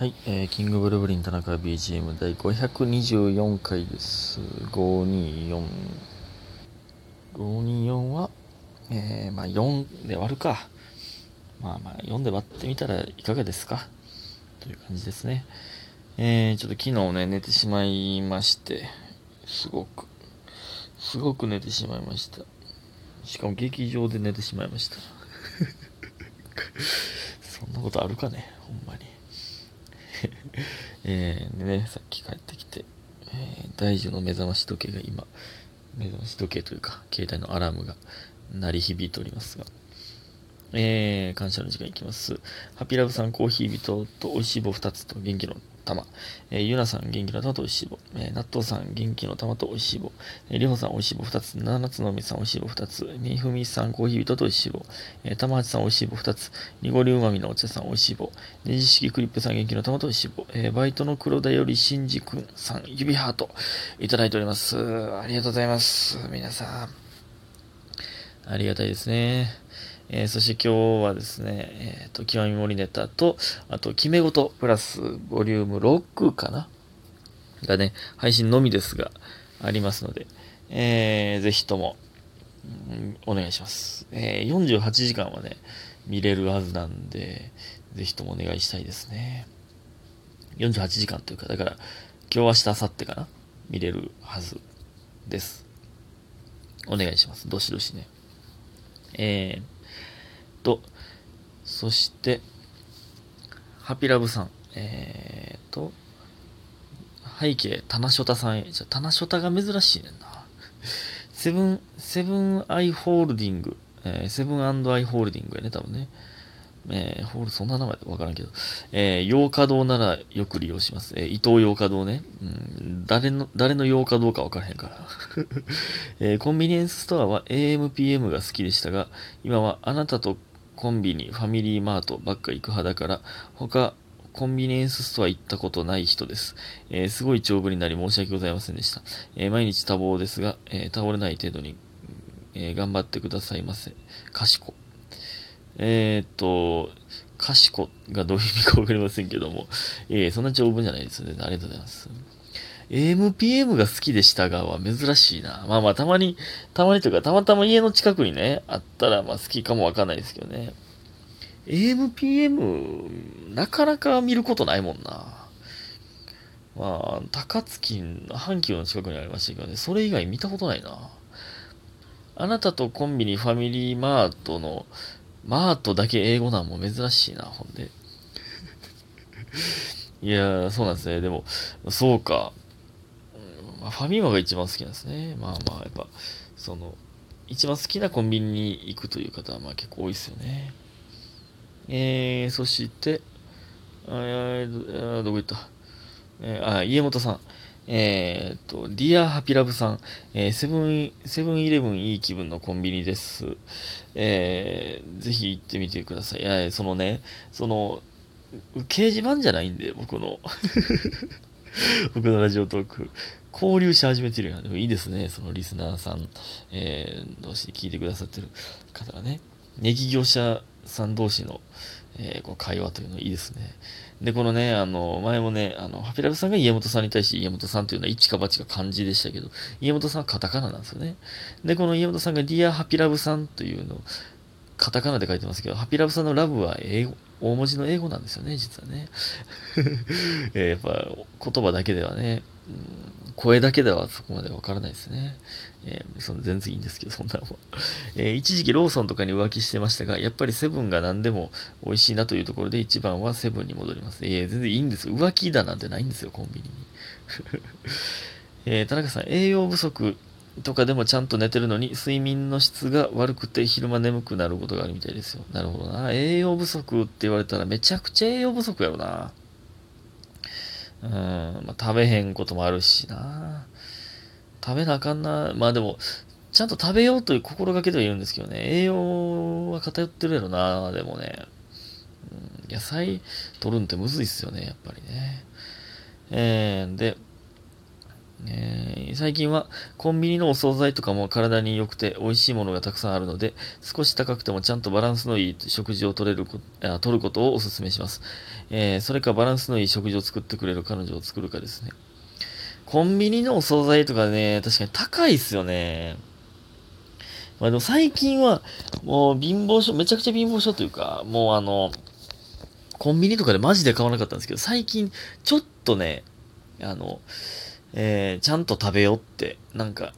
はい、えー、キングブルブリン田中 BGM 第524回です。524。524は、えー、まあ4で割るか。まあまあ4で割ってみたらいかがですかという感じですね。えー、ちょっと昨日ね、寝てしまいまして、すごく、すごく寝てしまいました。しかも劇場で寝てしまいました。そんなことあるかね、ほんまに。えー、でね、さっき帰ってきて、えー大樹の目覚まし時計が今、目覚まし時計というか、携帯のアラームが鳴り響いておりますが、えー、感謝の時間いきます。ハピラブさん、コーヒー人と美味しい棒2つと元気の玉。えー、ゆなさん、元気の玉と美味しい棒。えー、納豆さん、元気の玉と美味しい棒。えー、りほさん、美味しい棒2つ。七つのみさん、美味しい棒2つ。みふみさん、コーヒー人と美味しい棒。えー、玉八さん、美味しい棒2つ。にごりうまみのお茶さん、美味しい棒。ねじ式クリップさん、元気の玉と美味しい棒。えー、バイトの黒田よりしんじくんさん、指ハート。いただいております。ありがとうございます。皆さん。ありがたいですね。えーそして今日はですね、えっ、と、極み森ネタと、あと、決め事プラスボリューム6かな？がね、配信のみですが、ありますので、えーぜひとも、うんお願いします。えー48時間はね、見れるはずなんで、ぜひともお願いしたいですね。48時間というか、だから、今日明日明後日かな？見れるはずです。お願いします。どしどしね。えー、と、そして、ハピラブさん、えーと、背景、タナショタさんへ、じゃ、タナショタが珍しいねんな。セブン、セブンアイホールディング、えーセブンアイホールディングやね、多分ね。えーホール、そんな名前わからんけど、えー、洋華堂ならよく利用します。えー伊東洋華堂ね。うん、誰の、誰の洋華堂かわからへんから。えーコンビニエンスストアは AMPM が好きでしたが、今はあなたとコンビニ、ファミリーマートばっか行く派だから、他、コンビニエンスストア行ったことない人です。えーすごい長文になり申し訳ございませんでした。えー毎日多忙ですが、えー倒れない程度に、え頑張ってくださいませ。かしこ。えーっと、かしこがどういう意味かわかりませんけども、えそんな長文じゃないですね。ありがとうございます。AMPM が好きでしたがは珍しいな。まあまあ、たまに、たまにというか、たまたま家の近くにね、あったら、まあ好きかもわかんないですけどね。AMPM、なかなか見ることないもんな。まあ、高槻阪急の近くにありましたけどね、それ以外見たことないな。あなたとコンビニ、ファミリーマートの、マートだけ英語なんも珍しいな、ほんで。いやー、そうなんですね。でも、そうか。まあ、ファミマが一番好きなんですね。まあまあ、やっぱ、その、一番好きなコンビニに行くという方は、まあ結構多いですよね。えー、そして、あえーどこ行った？えーあ、家元さん。えーっと、ディアハピラブさん。えーセブン、セブンイレブンいい気分のコンビニです。えーぜひ行ってみてください。いや、そのね、その、掲示板じゃないんで、僕の。僕のラジオトーク。交流し始めてるやん。でもいいですね。そのリスナーさん、えー、同士で聞いてくださってる方がね。ネギ業者さん同士の、えーこう会話というのいいですね。で、このね、あの、前もね、あの、ハピラブさんが家元さんに対して家元さんというのは一か八か漢字でしたけど、家元さんはカタカナなんですよね。で、この家元さんがディアハピラブさんというの、カタカナで書いてますけど、ハピラブさんのラブは英語、大文字の英語なんですよね、実はね。えーやっぱ言葉だけではね、うん声だけではそこまでわからないですね。えーその全然いいんですけど、そんなのは。えー一時期ローソンとかに浮気してましたが、やっぱりセブンが何でも美味しいなというところで一番はセブンに戻ります。えー全然いいんですよ。浮気だなんてないんですよ、コンビニに。えー田中さん、栄養不足とかでもちゃんと寝てるのに、睡眠の質が悪くて昼間眠くなることがあるみたいですよ。なるほどな。栄養不足って言われたらめちゃくちゃ栄養不足やろな。うん、まあ、食べへんこともあるしな。食べなあかんな。まあでも、ちゃんと食べようという心がけではいるんですけどね。栄養は偏ってるやろな。でもね。うん、野菜取るんってむずいっすよね、やっぱりね。えー、で、え、最近はコンビニのお惣菜とかも体に良くて美味しいものがたくさんあるので、少し高くてもちゃんとバランスのいい食事を取れるこあ取ることをお勧めします。えー、それかバランスのいい食事を作ってくれる彼女を作るかですね。コンビニのお惣菜とかね、確かに高いっすよね。まあでも最近は、もう貧乏症、めちゃくちゃ貧乏症というか、もうあの、コンビニとかでマジで買わなかったんですけど、最近、ちょっとね、あの、えー、ちゃんと食べようって、なんか、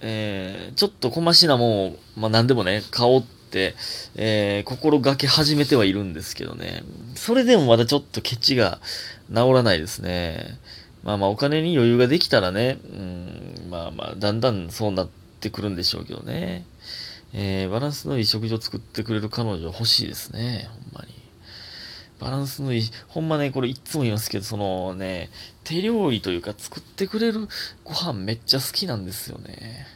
えー、ちょっと小ましなもんを、まあ何でもね、買おうって、えー、心がけ始めてはいるんですけどね。それでもまだちょっとケチが治らないですね。まあまあお金に余裕ができたらね、うん、まあまあ、だんだんそうなってくるんでしょうけどね。えー、バランスのいい食事を作ってくれる彼女欲しいですね、ほんまに。バランスのいい、ほんまね、これいつも言いますけど、そのね、手料理というか作ってくれるご飯めっちゃ好きなんですよね。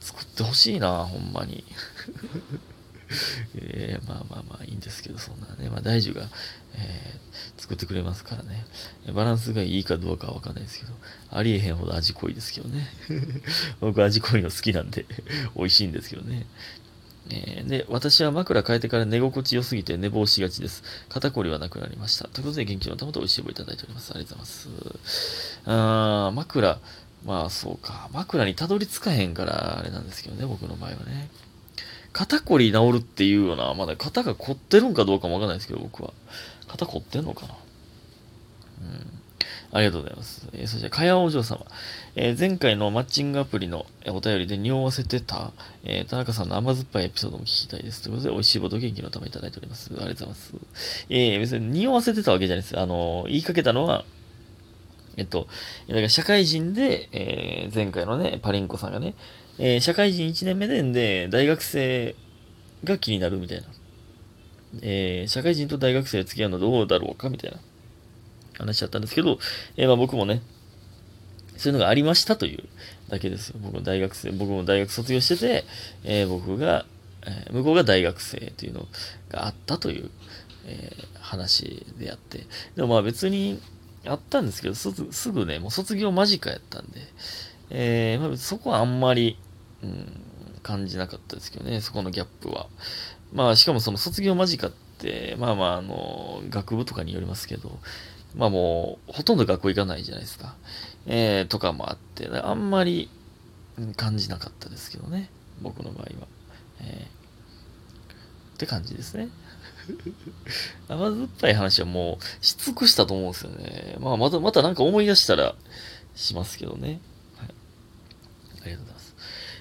作ってほしいな、ほんまに。えー、まあまあまあいいんですけど、そんなね、まあ大樹が、えー、作ってくれますからね。バランスがいいかどうかはわかんないですけど、ありえへんほど味濃いですけどね。僕味濃いの好きなんで美味しいんですけどね。え、で、私は枕変えてから寝心地良すぎて寝坊しがちです。肩こりはなくなりました。ということで、元気の玉と美味しい棒いただいております。ありがとうございます。あー、枕、まあそうか。枕にたどり着かへんから、あれなんですけどね、僕の場合はね。肩こり治るっていうような、まだ肩が凝ってるんかどうかもわかんないですけど、僕は。肩凝ってんのかな？うん。ありがとうございます。えー、そして、かやお嬢様。えー、前回のマッチングアプリのお便りで匂わせてた、えー、田中さんの甘酸っぱいエピソードも聞きたいです。ということで、美味しいボト元気のためいただいております。ありがとうございます。え、別に匂わせてたわけじゃないです。あの言いかけたのは、えっと、だか社会人で、え、前回のね、パリンコさんがね、え、社会人1年目でん、で、大学生が気になるみたいな。え、社会人と大学生付き合うのどうだろうかみたいな話だったんですけど、えー、まあ僕もね、そういうのがありましたというだけですよ。僕も大学生、僕も大学卒業してて、えー、僕が、えー、向こうが大学生というのがあったという、えー、話であって。でもまあ別にあったんですけど、すぐね、もう卒業間近やったんで、えー、まあ、そこはあんまり、うん、感じなかったですけどね、そこのギャップは。まあしかもその卒業間近って、まあまああの、学部とかによりますけど、まあもう、ほとんど学校行かないじゃないですか。えー、とかもあって、あんまり感じなかったですけどね。僕の場合は。えー、って感じですね。甘酸っぱい話はもうし尽くしたと思うんですよね。まあまた、またなんか思い出したらしますけどね。はい。ありがとうございます。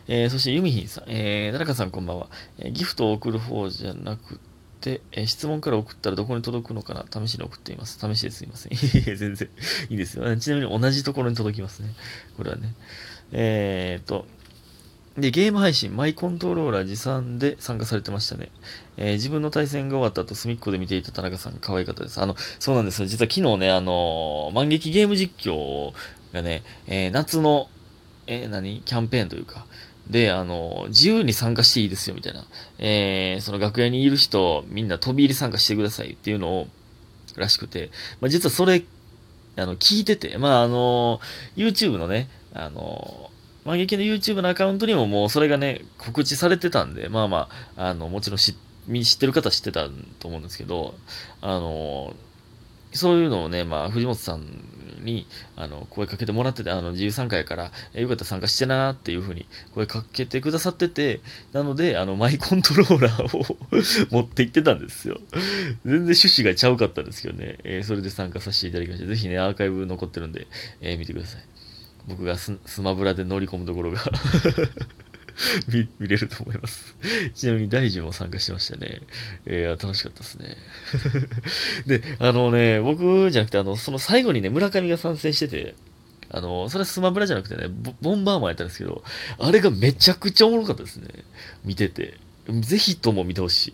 えー、そしてユミヒンさん。えー、奈良さんこんばんは。えー、ギフトを送る方じゃなくて、え質問から送ったらどこに届くのかな？試しに送っています。試しですいません。いえ、全然いいですよ。ちなみに同じところに届きますね。これはね。えー、っと、で、ゲーム配信、マイコントローラー持参で参加されてましたね。えー、自分の対戦が終わった後、隅っこで見ていた田中さん、可愛かったです。あの、そうなんですよ。実は昨日ね、あのー、万劇ゲーム実況がね、えー、夏の、え何？キャンペーンというか、で、あの、自由に参加していいですよ、みたいな。えー、その楽屋にいる人、みんな飛び入り参加してくださいっていうのを、らしくて、まあ、実はそれ、あの、聞いてて、まあ、あの、YouTube のね、あの、万劇の YouTube のアカウントにももうそれがね、告知されてたんで、まあまあ、あの、もちろん知ってる方は知ってたと思うんですけど、あの、そういうのをね、まあ、藤本さんに、あの、声かけてもらってて、あの、自由参加やから、えよかったら参加してなっていうふうに声かけてくださってて、なので、あの、マイコントローラーを 持って行ってたんですよ。全然趣旨がちゃうかったんですけどね、えー、それで参加させていただきました。ぜひね、アーカイブ残ってるんで、えー、見てください。僕がスマブラで乗り込むところが 見、見れると思います。ちなみに大臣も参加してましたね。えー、楽しかったですね。で、あのね、僕じゃなくて、あの、その最後にね、村上が参戦してて、あの、それはスマブラじゃなくてね、ボンバーマンやったんですけど、あれがめちゃくちゃおもろかったですね。見てて。ぜひとも見てほしい。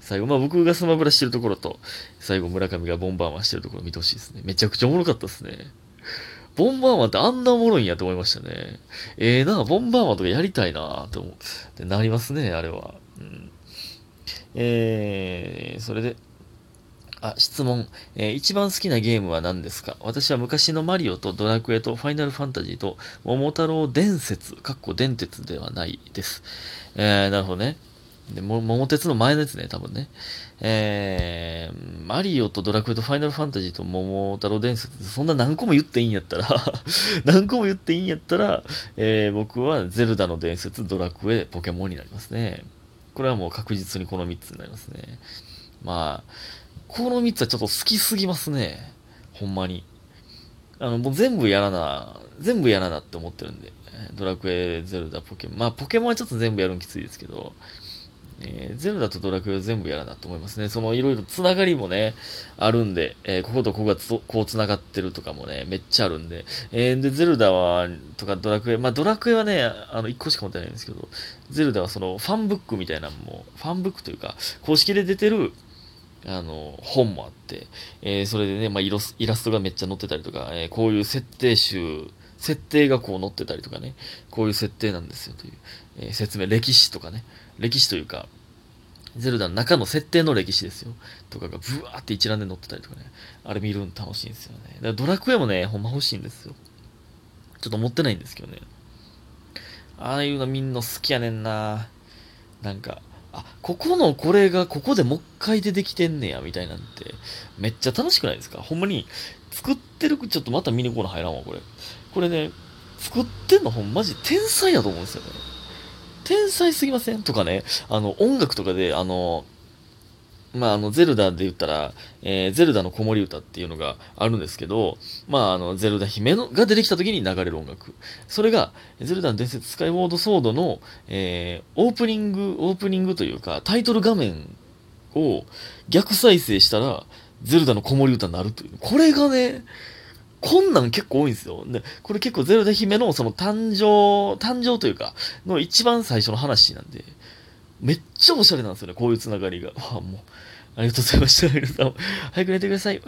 最後、まあ僕がスマブラしてるところと、最後村上がボンバーマンしてるところ見てほしいですね。めちゃくちゃおもろかったですね。ボンバーマンってあんなおもろいんやと思いましたね。ええー、な、ボンバーマンとかやりたいなと思ってなりますね、あれは。うん、えー、それで、あ、質問。えー一番好きなゲームは何ですか？私は昔のマリオとドラクエとファイナルファンタジーと桃太郎伝説、かっこ電鉄ではないです。えー、なるほどね。で、桃鉄の前のやつね、多分ね。えー、マリオとドラクエとファイナルファンタジーと桃太郎伝説、そんな何個も言っていいんやったら、何個も言っていいんやったら、えー、僕はゼルダの伝説、ドラクエ、ポケモンになりますね。これはもう確実にこの3つになりますね。まあ、この3つはちょっと好きすぎますね。ほんまに。あの、もう全部やらな、全部やらなって思ってるんで。ドラクエ、ゼルダ、ポケモン。まあ、ポケモンはちょっと全部やるのきついですけど、えーゼルダとドラクエは全部やらなと思いますね。そのいろいろつながりもね、あるんで、えーこことここがつこうつながってるとかもね、めっちゃあるんで。えーで、ゼルダは、とかドラクエ、まあドラクエはね、あの、1個しか持ってないんですけど、ゼルダはそのファンブックみたいなのも、ファンブックというか、公式で出てる、あの、本もあって、えーそれでね、まあイラスイラストがめっちゃ載ってたりとか、えこういう設定集、設定がこう載ってたりとかね、こういう設定なんですよという、えー説明、歴史とかね、歴史というか、ゼルダの中の設定の歴史ですよ。とかがブワーって一覧で載ってたりとかね。あれ見るの楽しいんですよね。だからドラクエもね、ほんま欲しいんですよ。ちょっと持ってないんですけどね。ああいうのみんな好きやねんな。なんか、あ、ここのこれがここでもう一回出てきてんねや、みたいなんて、めっちゃ楽しくないですか？ほんまに、作ってる、ちょっとまた見に行こうの入らんわ、これ。これね、作ってんのほんまじ天才やと思うんですよね。天才すぎません？とかね、あの、音楽とかで、あの、まあ、あの、ゼルダで言ったら、えーゼルダの子守歌っていうのがあるんですけど、まあ、あの、ゼルダ姫のが出てきた時に流れる音楽。それが、ゼルダの伝説スカイウォードソードの、えーオープニング、オープニングというか、タイトル画面を逆再生したら、ゼルダの子守歌になるという。これがね、こんなん結構多いんですよ。で、これ結構ゼルダ姫のその誕生、誕生というか、の一番最初の話なんで、めっちゃおしゃれなんですよね、こういうつながりが。わあ、もう、ありがとうございました。皆さん、早く寝てください。